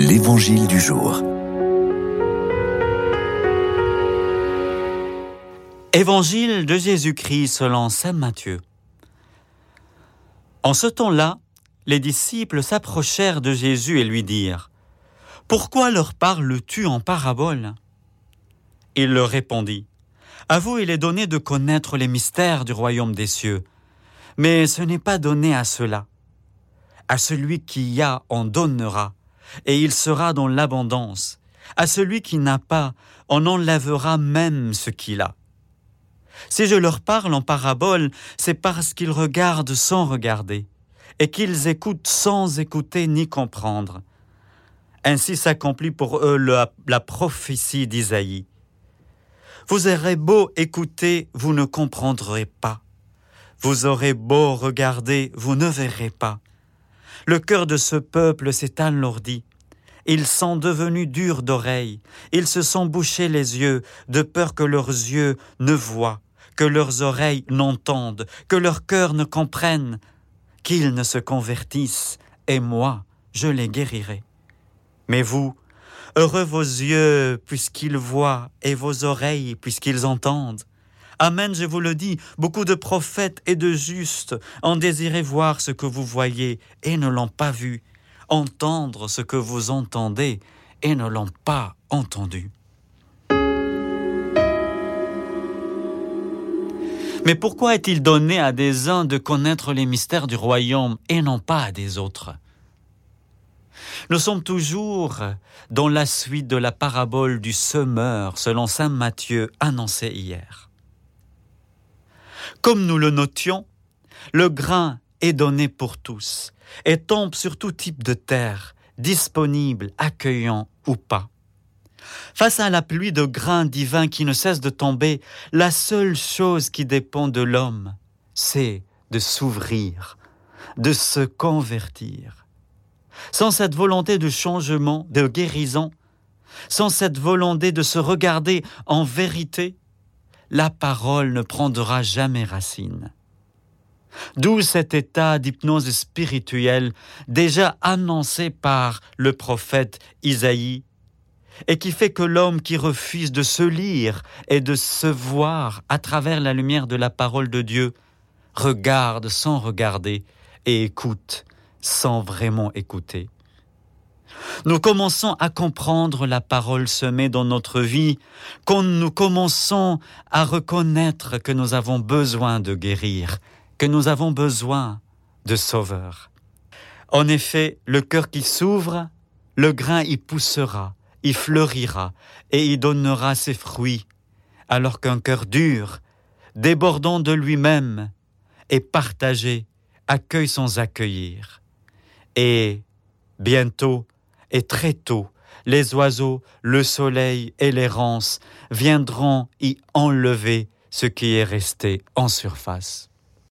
L'Évangile du jour. Évangile de Jésus-Christ selon Saint Matthieu. En ce temps-là, les disciples s'approchèrent de Jésus et lui dirent Pourquoi leur parles-tu en parabole? Il leur répondit À vous il est donné de connaître les mystères du royaume des cieux, mais ce n'est pas donné à cela. À celui qui y a, on donnera, et il sera dans l'abondance. À celui qui n'a pas, on enlèvera même ce qu'il a. Si je leur parle en parabole, c'est parce qu'ils regardent sans regarder, et qu'ils écoutent sans écouter ni comprendre. Ainsi s'accomplit pour eux la, prophétie d'Isaïe. Vous aurez beau écouter, vous ne comprendrez pas. Vous aurez beau regarder, vous ne verrez pas. Le cœur de ce peuple s'est alourdi. Ils sont devenus durs d'oreilles. Ils se sont bouchés les yeux, de peur que leurs yeux ne voient, que leurs oreilles n'entendent, que leur cœur ne comprenne, qu'ils ne se convertissent, et moi, je les guérirai. Mais vous, heureux vos yeux puisqu'ils voient, et vos oreilles puisqu'ils entendent. Amen, je vous le dis, beaucoup de prophètes et de justes ont désiré voir ce que vous voyez et ne l'ont pas vu, entendre ce que vous entendez et ne l'ont pas entendu. Mais pourquoi est-il donné à des uns de connaître les mystères du royaume et non pas à des autres? Nous sommes toujours dans la suite de la parabole du semeur selon Saint Matthieu annoncée hier. Comme nous le notions, le grain est donné pour tous et tombe sur tout type de terre, disponible, accueillant ou pas. Face à la pluie de grains divins qui ne cesse de tomber, la seule chose qui dépend de l'homme, c'est de s'ouvrir, de se convertir. Sans cette volonté de changement, de guérison, sans cette volonté de se regarder en vérité, la parole ne prendra jamais racine. D'où cet état d'hypnose spirituelle déjà annoncé par le prophète Isaïe, et qui fait que l'homme qui refuse de se lire et de se voir à travers la lumière de la parole de Dieu regarde sans regarder et écoute sans vraiment écouter. Nous commençons à comprendre la parole semée dans notre vie quand nous commençons à reconnaître que nous avons besoin de guérir, que nous avons besoin de sauveur. En effet, le cœur qui s'ouvre, le grain y poussera, y fleurira et y donnera ses fruits, alors qu'un cœur dur, débordant de lui-même, et partagé, accueille sans accueillir. Et bientôt, et très tôt, les oiseaux, le soleil et l'errance viendront y enlever ce qui est resté en surface.